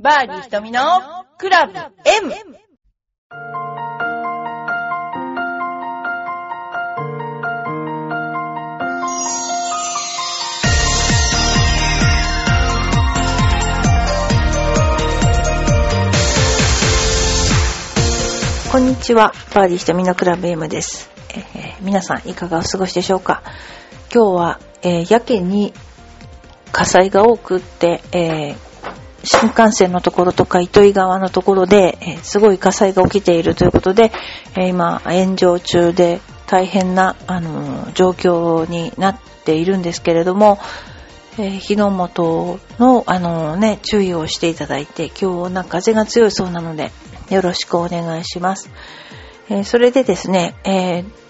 バーディー瞳のクラブ M! こんにちは。バーディー瞳のクラブ M です。えー皆さんいかがお過ごしでしょうか？今日は、えーやけに火災が多くって、えー新幹線のところとか糸魚川のところで、えすごい火災が起きているということで、え今炎上中で大変な、あの状況になっているんですけれども、えー火の元の、あのね、注意をしていただいて、今日な風が強いそうなので、よろしくお願いします。えそれでですね、えー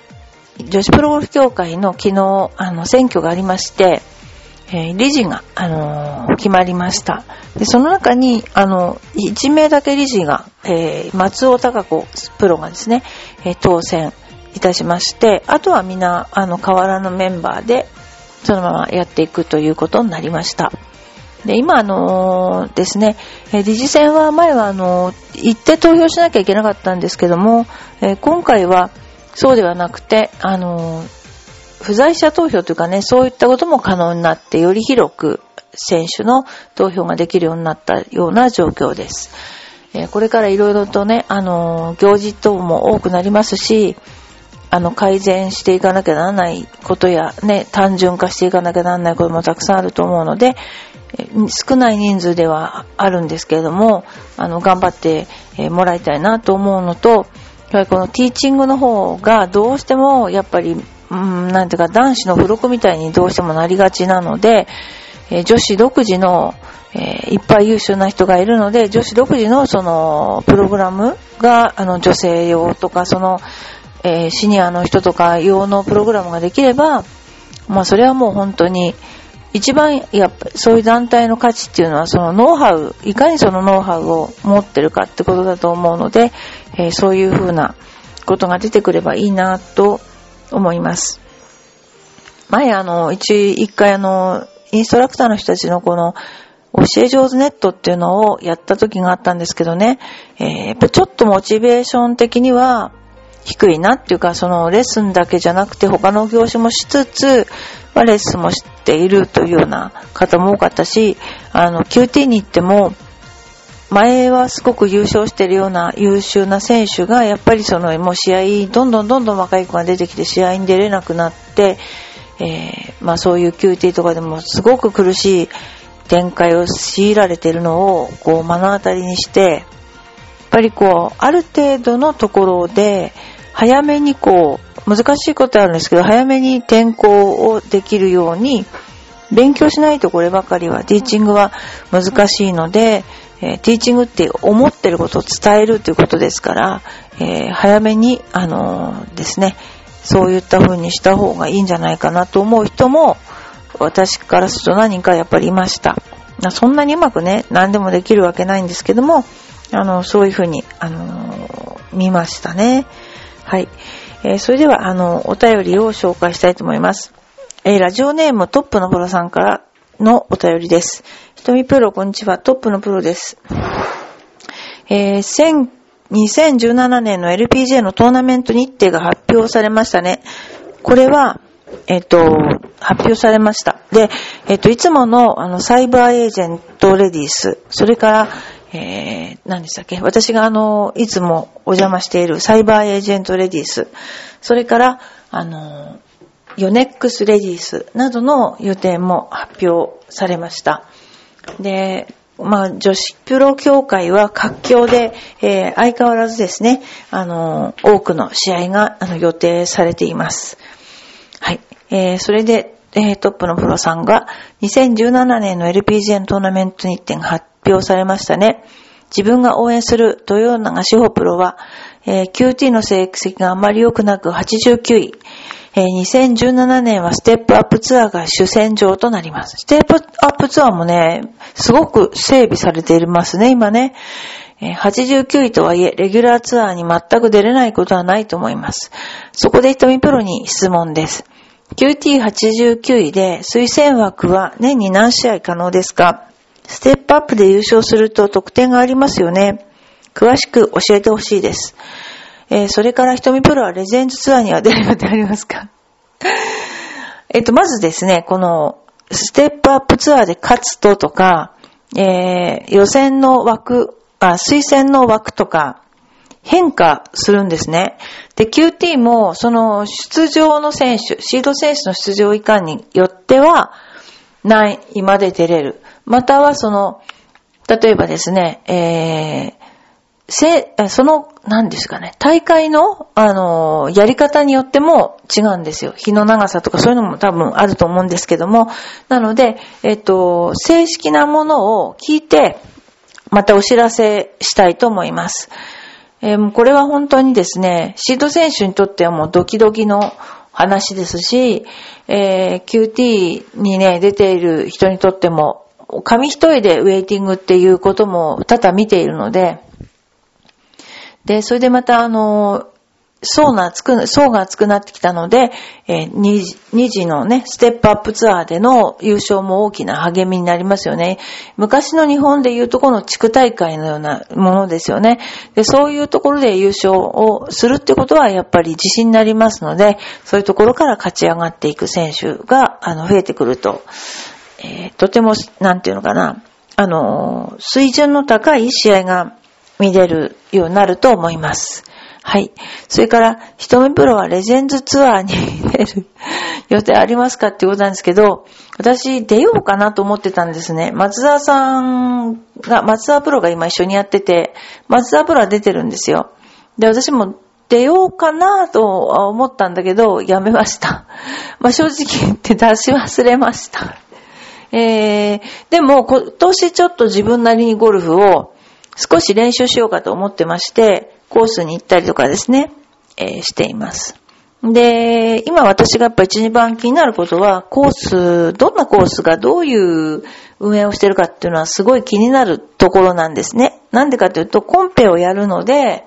女子プロゴルフ協会の昨日、あの、選挙がありまして、えー理事が、あのー決まりました。で、その中に、あの、1名だけ理事が、えー松尾隆子プロがですね、え当選いたしまして、あとはみんな、あの、変わらぬメンバーで、そのままやっていくということになりました。で、今あのですね、え理事選は前はあの行って投票しなきゃいけなかったんですけども、え今回はそうではなくて、あの不在者投票というかね、そういったことも可能になって、より広く選手の投票ができるようになったような状況です。えーこれからいろいろとね、あのー行事等も多くなりますし、あの、改善していかなきゃならないことや、ね、単純化していかなきゃならないこともたくさんあると思うので、少ない人数ではあるんですけれども、あの、頑張ってもらいたいなと思うのと、やっぱりこのティーチングの方がどうしても、やっぱり、うん、なんていうか、男子の付録みたいにどうしてもなりがちなので、えー女子独自の、えーいっぱい優秀な人がいるので、女子独自のその、プログラムが、あの、女性用とか、その、えーシニアの人とか用のプログラムができれば、まあそれはもう本当に、一番やっぱそういう団体の価値っていうのはそのノウハウ、いかにそのノウハウを持ってるかってことだと思うので、えーそういうふうなことが出てくればいいなと思います。前あの、一、一回あの、インストラクターの人たちのこの、教え上手ネットっていうのをやった時があったんですけどね、えーやっぱちょっとモチベーション的には低いなっていうか、そのレッスンだけじゃなくて他の業種もしつつ、まレッスンもしているというような方も多かったし、あの、QT に行っても、前はすごく優勝してるような優秀な選手が、やっぱりその、もう試合、どんどんどんどん若い子が出てきて試合に出れなくなって、えーまあそういう QT とかでもすごく苦しい展開を強いられているのを、こう目の当たりにして、やっぱりこう、ある程度のところで、早めにこう、難しいことあるんですけど、早めに転校をできるように、勉強しないとこればかりは、ティーチングは難しいので、えーティーチングって思ってることを伝えるということですから、えー早めに、あのーですね、そういった風にした方がいいんじゃないかなと思う人も、私からすると何人かやっぱりいました。そんなにうまくね、何でもできるわけないんですけども、あの、そういう風に、あの見ましたね。はい。えーそれでは、あの、お便りを紹介したいと思います。えーラジオネームトップのプロさんからのお便りです。ひとみプロ、こんにちは。トップのプロです。えー2017年の LPGA のトーナメント日程が発表されましたね。これは、えっ、と、発表されました。で、えっ、と、いつもの、あの、サイバーエージェントレディース、それから、えー、何でしたっけ？私があの、いつもお邪魔しているサイバーエージェントレディース、それから、あの、ヨネックスレディースなどの予定も発表されました。で、まあ、女子プロ協会は活況で、えー相変わらずですね、あの、多くの試合があの予定されています。はい。えーそれで、えートップのプロさんが、2017年の LPGA のトーナメント日程が発表されましたね。自分が応援する豊永志保プロは、えー QT の成績があまり良くなく89位。え2017年はステップアップツアーが主戦場となります。ステップアップツアーもね、すごく整備されていますね、今ね。89位とはいえ、レギュラーツアーに全く出れないことはないと思います。そこで瞳プロに質問です。QT89 位で推薦枠は年に何試合可能ですか？ステップアップで優勝すると得点がありますよね。詳しく教えてほしいです。えー、それから瞳プロはレジェンズツアーには出る予定ありますか？えっと、まずですね、この、ステップアップツアーで勝つととか、えー、予選の枠、あ、推薦の枠とか、変化するんですね。で、QT も、その出場の選手、シード選手の出場以下によっては、何位まで出れる。またはその、例えばですね、えー、せ、その、何ですかね、大会の、あの、やり方によっても違うんですよ。日の長さとかそういうのも多分あると思うんですけども。なので、えっと、正式なものを聞いて、またお知らせしたいと思います。えー、これは本当にですね、シード選手にとってはもうドキドキの話ですし、えー、QT にね、出ている人にとっても、紙一重でウェイティングっていうことも多々見ているので、で、それでまた、あの、層が厚く、層が厚くなってきたので、えー、2, 2次のね、ステップアップツアーでの優勝も大きな励みになりますよね。昔の日本でいうとこの地区大会のようなものですよね。で、そういうところで優勝をするってことはやっぱり自信になりますので、そういうところから勝ち上がっていく選手が、あの、増えてくると、えー、とても、なんていうのかな、あの、水準の高い試合が見れるようになると思います。はい。それから、ひとみプロはレジェンズツアーに出る予定ありますかっていうことなんですけど、私出ようかなと思ってたんですね。松沢さんが、松沢プロが今一緒にやってて、松沢プロは出てるんですよ。で、私も出ようかなと思ったんだけど、やめました。まあ、正直言って出し忘れました。えー、でも今年ちょっと自分なりにゴルフを少し練習しようかと思ってまして、コースに行ったりとかですね、えー、しています。で、今私がやっぱ一、番気になることは、コース、どんなコースがどういう運営をしてるかっていうのはすごい気になるところなんですね。なんでかというと、コンペをやるので、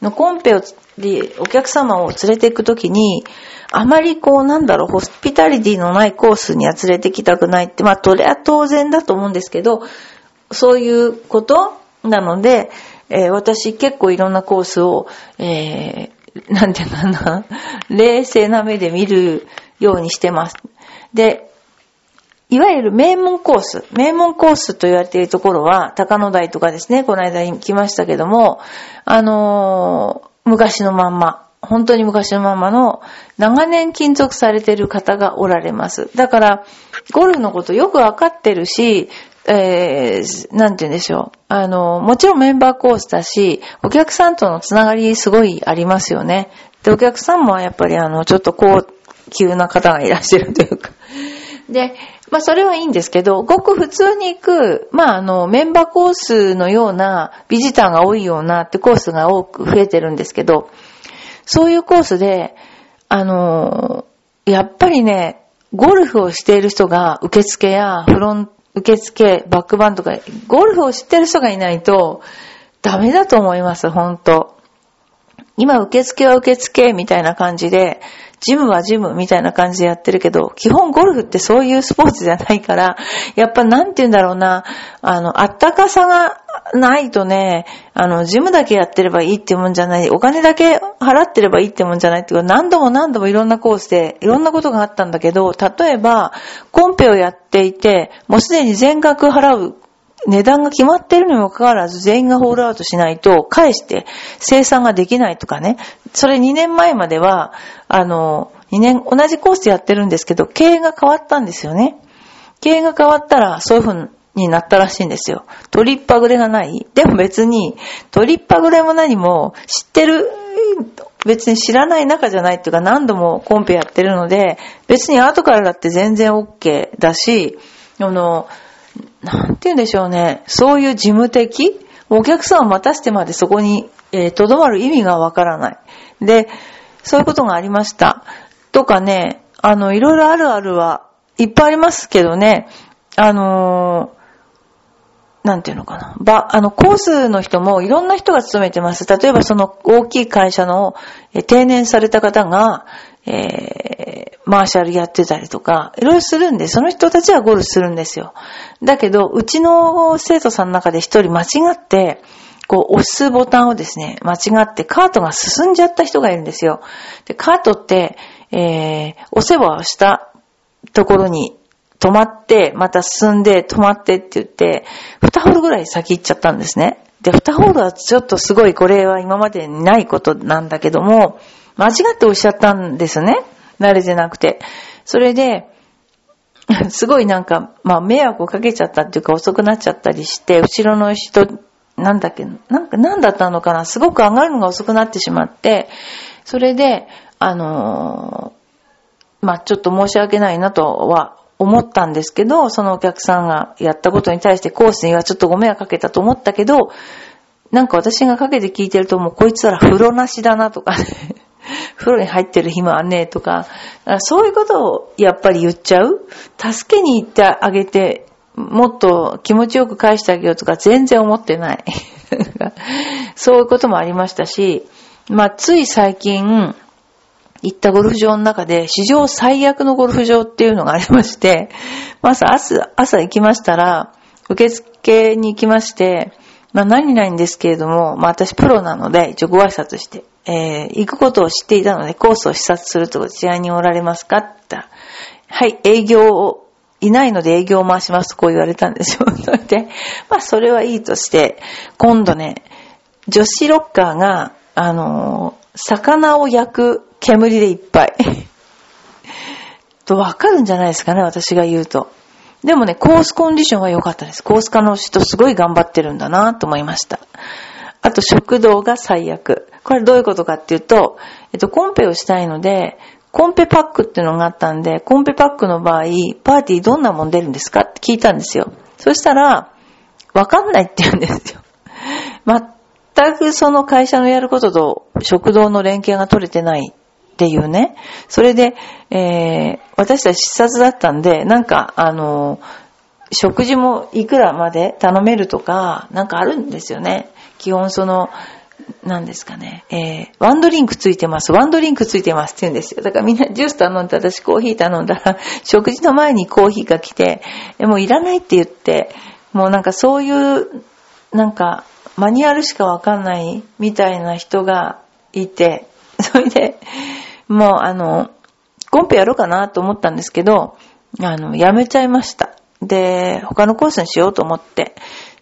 のコンペをでお客様を連れて行くときに、あまりこうなんだろう、ホスピタリティのないコースには連れてきたくないって、まあ、それは当然だと思うんですけど、そういうことなので、えー、私結構いろんなコースを、えー、なんていうかな、冷静な目で見るようにしてます。で、いわゆる名門コース、名門コースと言われているところは、高野台とかですね、この間来ましたけども、あのー、昔のまんま、本当に昔のままの長年勤続されている方がおられます。だから、ゴルフのことよくわかってるし、えー、なんて言うんでしょう。あの、もちろんメンバーコースだし、お客さんとのつながりすごいありますよね。で、お客さんもやっぱりあの、ちょっと高級な方がいらっしゃるというか。で、まあそれはいいんですけど、ごく普通に行く、まああの、メンバーコースのような、ビジターが多いようなってコースが多く増えてるんですけど、そういうコースで、あの、やっぱりね、ゴルフをしている人が受付やフロン受付、バックバンとか、ゴルフを知ってる人がいないと、ダメだと思います、本当。今、受付は受付みたいな感じで、ジムはジムみたいな感じでやってるけど、基本ゴルフってそういうスポーツじゃないから、やっぱなんて言うんだろうな、あの、あったかさがないとね、あの、ジムだけやってればいいってもんじゃない、お金だけ払ってればいいってもんじゃないっていうか、何度も何度もいろんなコースで、いろんなことがあったんだけど、例えば、コンペをやっていて、もうすでに全額払う値段が決まってるにもかかわらず全員がホールアウトしないと返して生産ができないとかね。それ2年前までは、あの、2年、同じコースやってるんですけど、経営が変わったんですよね。経営が変わったらそういう風になったらしいんですよ。取りっぱぐれがないでも別に、取りっぱぐれも何も知ってる、別に知らない中じゃないっていうか何度もコンペやってるので、別に後からだって全然 OK だし、あの、なんて言うんでしょうね。そういう事務的？お客さんを待たせてまでそこに、えー、とどまる意味がわからない。で、そういうことがありました。とかね、あの、いろいろあるあるはいっぱいありますけどね、あのー、なんていうのかな。ば、あの、コースの人もいろんな人が勤めてます。例えばその大きい会社の、え定年された方が、えー、マーシャルやってたりとか、いろいろするんで、その人たちはゴルフするんですよ。だけど、うちの生徒さんの中で一人間違って、こう、押すボタンをですね、間違ってカートが進んじゃった人がいるんですよ。で、カートって、えー、押せば押したところに止まって、また進んで止まってって言って、2ホールぐらい先行っちゃったんですね。で、2ホールはちょっとすごい、これは今までにないことなんだけども、間違って押しゃったんですね。慣れてなくて。それで、すごいなんか、まあ迷惑をかけちゃったっていうか遅くなっちゃったりして、後ろの人、なんだっけ、なんか、なんだったのかな？すごく上がるのが遅くなってしまって、それで、あのー、まあちょっと申し訳ないなとは思ったんですけど、そのお客さんがやったことに対してコースにはちょっとご迷惑かけたと思ったけど、なんか私がかけて聞いてるともうこいつら風呂なしだなとかね、風呂に入ってる暇はねえとか、そういうことをやっぱり言っちゃう？助けに行ってあげて、もっと気持ちよく返してあげようとか全然思ってない。そういうこともありましたし、まあ、つい最近、行ったゴルフ場の中で史上最悪のゴルフ場っていうのがありまして、まず朝、朝行きましたら、受付に行きまして、まあ何にないんですけれども、まあ私プロなので一応ご挨拶して、えー、行くことを知っていたのでコースを視察するとこちらにおられますか？って言った、はい、営業を、いないので営業を回しますとこう言われたんですよ。それで、まあそれはいいとして、今度ね、女子ロッカーが、あのー、魚を焼く煙でいっぱい。と、わかるんじゃないですかね、私が言うと。でもね、コースコンディションは良かったです。コース化の人すごい頑張ってるんだなと思いました。あと、食堂が最悪。これどういうことかっていうと、えっと、コンペをしたいので、コンペパックっていうのがあったんで、コンペパックの場合、パーティーどんなもん出るんですか？って聞いたんですよ。そしたら、わかんないって言うんですよ。全くその会社のやることと食堂の連携が取れてないっていうね。それで、えー、私たち視察だったんで、なんか、あの、食事もいくらまで頼めるとか、なんかあるんですよね。基本その、何ですかね、えー、ワンドリンクついてます、ワンドリンクついてますって言うんですよ。だからみんなジュース頼んで、私コーヒー頼んだら、食事の前にコーヒーが来て、えもういらないって言って、もうなんかそういう、なんか、マニュアルしかわかんないみたいな人がいて、それで、もうあの、コンペやろうかなと思ったんですけど、あの、やめちゃいました。で、他のコースにしようと思って。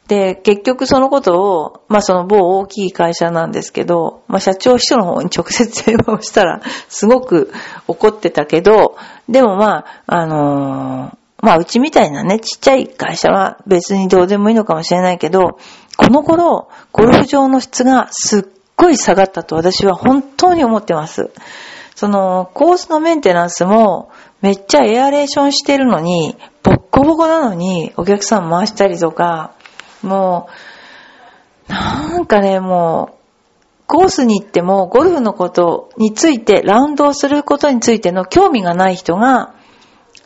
で、結局そのことを、まあその某大きい会社なんですけど、まあ社長秘書の方に直接電話をしたら、すごく怒ってたけど、でもまあ、あのー、まあうちみたいなね、ちっちゃい会社は別にどうでもいいのかもしれないけど、この頃、ゴルフ場の質がすっごい下がったと私は本当に思ってます。その、コースのメンテナンスも、めっちゃエアレーションしてるのに、ボッコボコなのに、お客さん回したりとか、もう、なんかね、もう、コースに行っても、ゴルフのことについて、ラウンドをすることについての興味がない人が、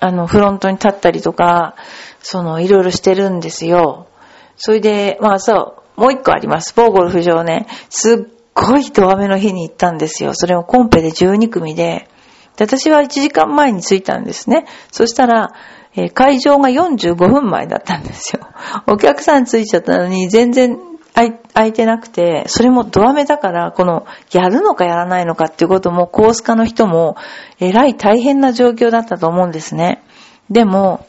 あの、フロントに立ったりとか、その、いろいろしてるんですよ。それで、まあそう、もう一個あります。某ゴルフ場ね。すっごいドア目の日に行ったんですよ。それもコンペで12組で。で私は1時間前に着いたんですね。そしたら、えー、会場が45分前だったんですよ。お客さん着いちゃったのに全然空いてなくて、それもドア目だから、この、やるのかやらないのかっていうことも、コース化の人も、えらい大変な状況だったと思うんですね。でも、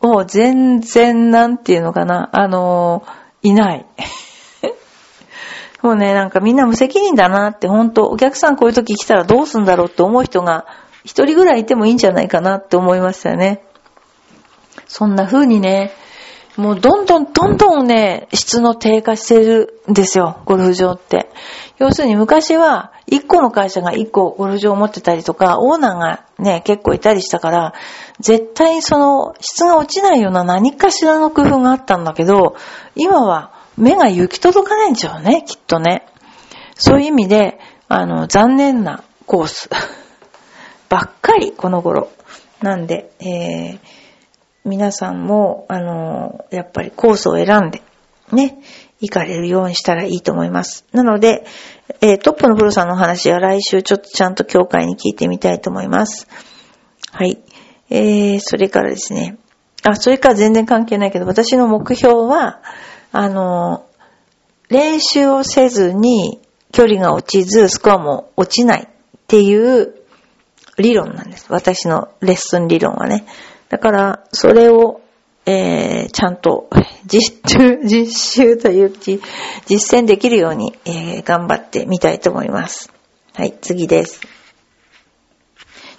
もう全然、なんていうのかな、あのー、いない。もうね、なんかみんな無責任だなって、本当お客さんこういう時来たらどうすんだろうって思う人が一人ぐらいいてもいいんじゃないかなって思いましたよね。そんな風にね、もうどんどんどんどんね、質の低下してるんですよ、ゴルフ場って。要するに昔は、一個の会社が一個ゴルフ場を持ってたりとか、オーナーがね、結構いたりしたから、絶対にその質が落ちないような何かしらの工夫があったんだけど、今は目が行き届かないんでしょうね、きっとね。そういう意味で、あの、残念なコース ばっかり、この頃。なんで、えー、皆さんも、あの、やっぱりコースを選んで、ね、行かれるようにしたらいいと思います。なので、えー、トップのプロさんの話は来週ちょっとちゃんと協会に聞いてみたいと思います。はい。えー、それからですね。あ、それから全然関係ないけど、私の目標は、あの、練習をせずに距離が落ちず、スコアも落ちないっていう理論なんです。私のレッスン理論はね。だから、それを、えー、ちゃんと実習、実習という実践できるように、えー、頑張ってみたいと思います。はい、次です。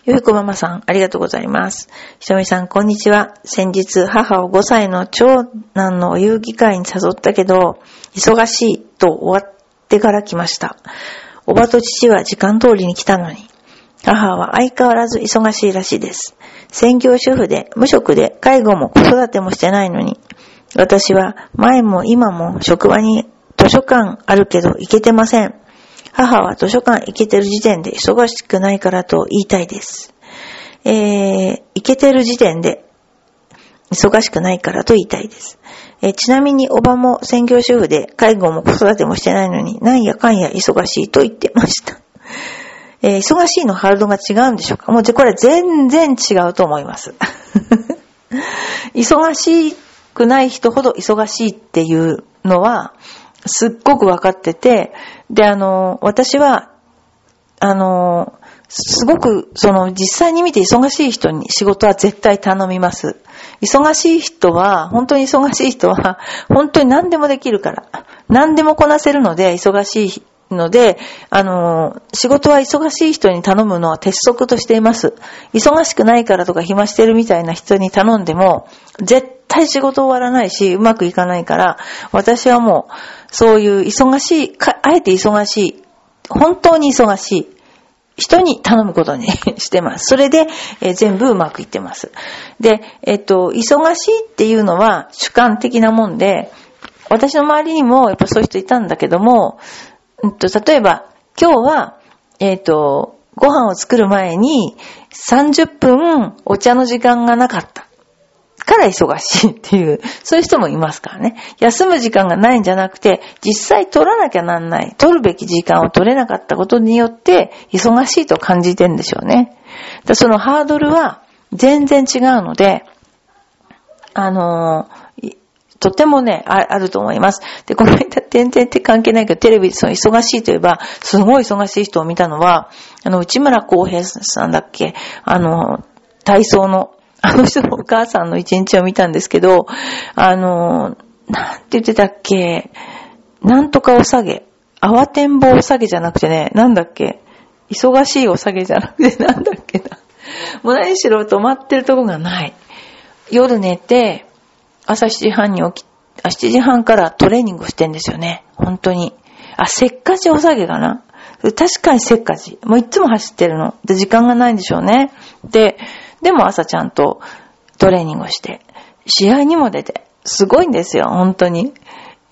ゆうこママさん、ありがとうございます。ひとみさん、こんにちは。先日、母を5歳の長男のお遊戯会に誘ったけど、忙しいと終わってから来ました。おばと父は時間通りに来たのに、母は相変わらず忙しいらしいです。専業主婦で無職で介護も子育てもしてないのに、私は前も今も職場に図書館あるけど行けてません。母は図書館行けてる時点で忙しくないからと言いたいです。えー、行けてる時点で忙しくないからと言いたいです。えー、ちなみにおばも専業主婦で介護も子育てもしてないのに、なんやかんや忙しいと言ってました。えー、忙しいのハードが違うんでしょうか？もうこれ全然違うと思います。忙しくない人ほど忙しいっていうのは、すっごくわかってて、で、あの、私は、あの、すごく、その、実際に見て忙しい人に仕事は絶対頼みます。忙しい人は、本当に忙しい人は、本当に何でもできるから。何でもこなせるので、忙しいので、あの、仕事は忙しい人に頼むのは鉄則としています。忙しくないからとか暇してるみたいな人に頼んでも、絶対仕事終わらないし、うまくいかないから、私はもう、そういう忙しい、あえて忙しい、本当に忙しい人に頼むことに してます。それで、えー、全部うまくいってます。で、えっと、忙しいっていうのは主観的なもんで、私の周りにもやっぱそういう人いたんだけども、うんと、例えば、今日は、えっ、ー、と、ご飯を作る前に30分お茶の時間がなかった。から忙しいっていう、そういう人もいますからね。休む時間がないんじゃなくて、実際取らなきゃなんない。取るべき時間を取れなかったことによって、忙しいと感じてんでしょうね。そのハードルは全然違うので、あのーとてもね、あると思います。で、この間、全然って関係ないけど、テレビでその忙しいといえば、すごい忙しい人を見たのは、あの、内村航平さんだっけ？あの、体操の、あの人のお母さんの一日を見たんですけど、あの、なんて言ってたっけ？なんとかお下げ。慌てんぼお下げじゃなくてね、なんだっけ？忙しいお下げじゃなくて、なんだっけな。もう何しろ止まってるとこがない。夜寝て、朝7時半に起き、あ、7時半からトレーニングしてんですよね。本当に。あ、せっかちお下げかな。確かにせっかち。もういつも走ってるの。で、時間がないんでしょうね。で、でも朝ちゃんとトレーニングをして、試合にも出て、すごいんですよ、本当に。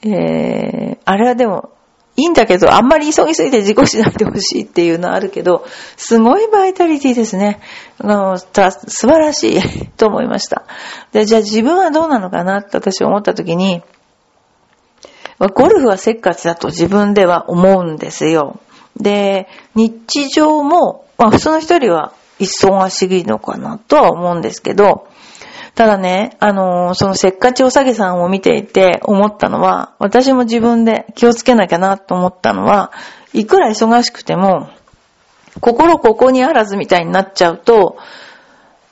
えー、あれはでも、いいんだけど、あんまり急ぎすぎて事故しないでほしいっていうのはあるけど、すごいバイタリティですね。あの、素晴らしい と思いました。で、じゃあ自分はどうなのかなって私思った時に、ゴルフはせっかちだと自分では思うんですよ。で、日常も、まあ普通の人よりは忙しいのかなとは思うんですけど、ただね、あのー、そのせっかちおさげさんを見ていて思ったのは、私も自分で気をつけなきゃなと思ったのは、いくら忙しくても、心ここにあらずみたいになっちゃうと、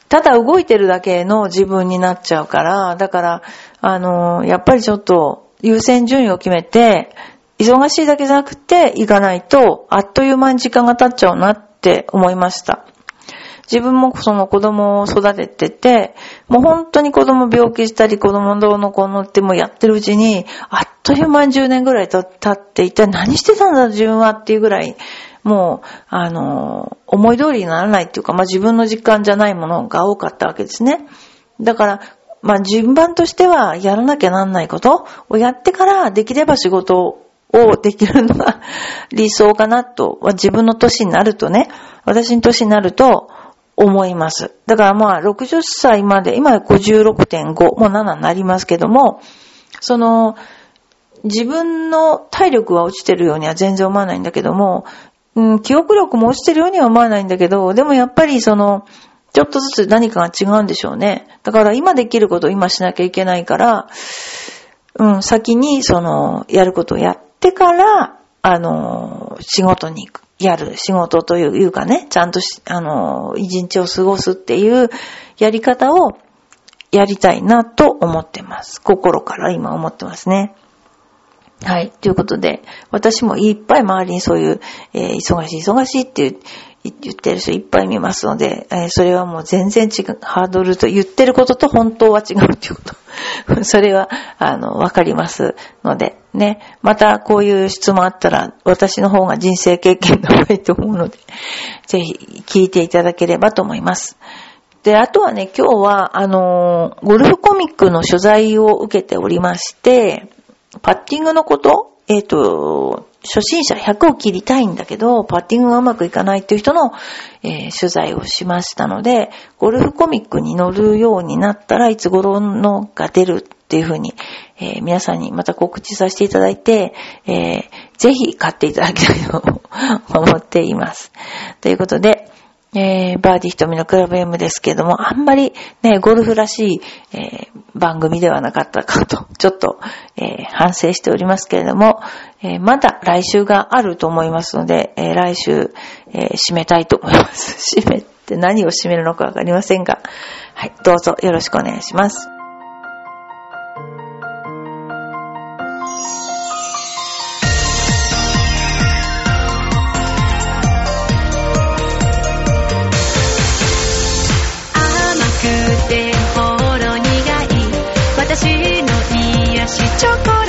ただ動いてるだけの自分になっちゃうから、だから、あのー、やっぱりちょっと優先順位を決めて、忙しいだけじゃなくて行かないと、あっという間に時間が経っちゃうなって思いました。自分もその子供を育ててて、もう本当に子供病気したり子供どうの子のってもやってるうちに、あっという間に10年ぐらい経っていて、何してたんだ自分はっていうぐらい、もう、あの、思い通りにならないっていうか、まあ自分の実感じゃないものが多かったわけですね。だから、まあ順番としてはやらなきゃなんないことをやってからできれば仕事をできるのが理想かなと、自分の年になるとね、私の年になると、思います。だからまあ60歳まで、今56.5、もう7になりますけども、その、自分の体力は落ちてるようには全然思わないんだけども、うん、記憶力も落ちてるようには思わないんだけど、でもやっぱりその、ちょっとずつ何かが違うんでしょうね。だから今できることを今しなきゃいけないから、うん、先にその、やることをやってから、あの、仕事に行く。やる仕事というかね、ちゃんとしあの、一日を過ごすっていうやり方をやりたいなと思ってます。心から今思ってますね。はい。ということで、私もいっぱい周りにそういう、えー、忙しい忙しいっていう言ってる人いっぱい見ますので、えー、それはもう全然違う、ハードルと言ってることと本当は違うっていうこと。それは、あの、わかりますので、ね。またこういう質問あったら、私の方が人生経験が多いと思うので、ぜひ聞いていただければと思います。で、あとはね、今日は、あの、ゴルフコミックの取材を受けておりまして、パッティングのことえっ、ー、と、初心者100を切りたいんだけど、パッティングがうまくいかないっていう人の、えー、取材をしましたので、ゴルフコミックに乗るようになったらいつ頃のが出るっていうふうに、えー、皆さんにまた告知させていただいて、えー、ぜひ買っていただきたいと思っています。ということで、えー、バーディー瞳のクラブ M ですけれども、あんまりね、ゴルフらしい、えー、番組ではなかったかと、ちょっと、えー、反省しておりますけれども、えまだ来週があると思いますので、え来週、え締めたいと思います。締めって何を締めるのかわかりませんが、はい、どうぞよろしくお願いします。私の癒しチョコレート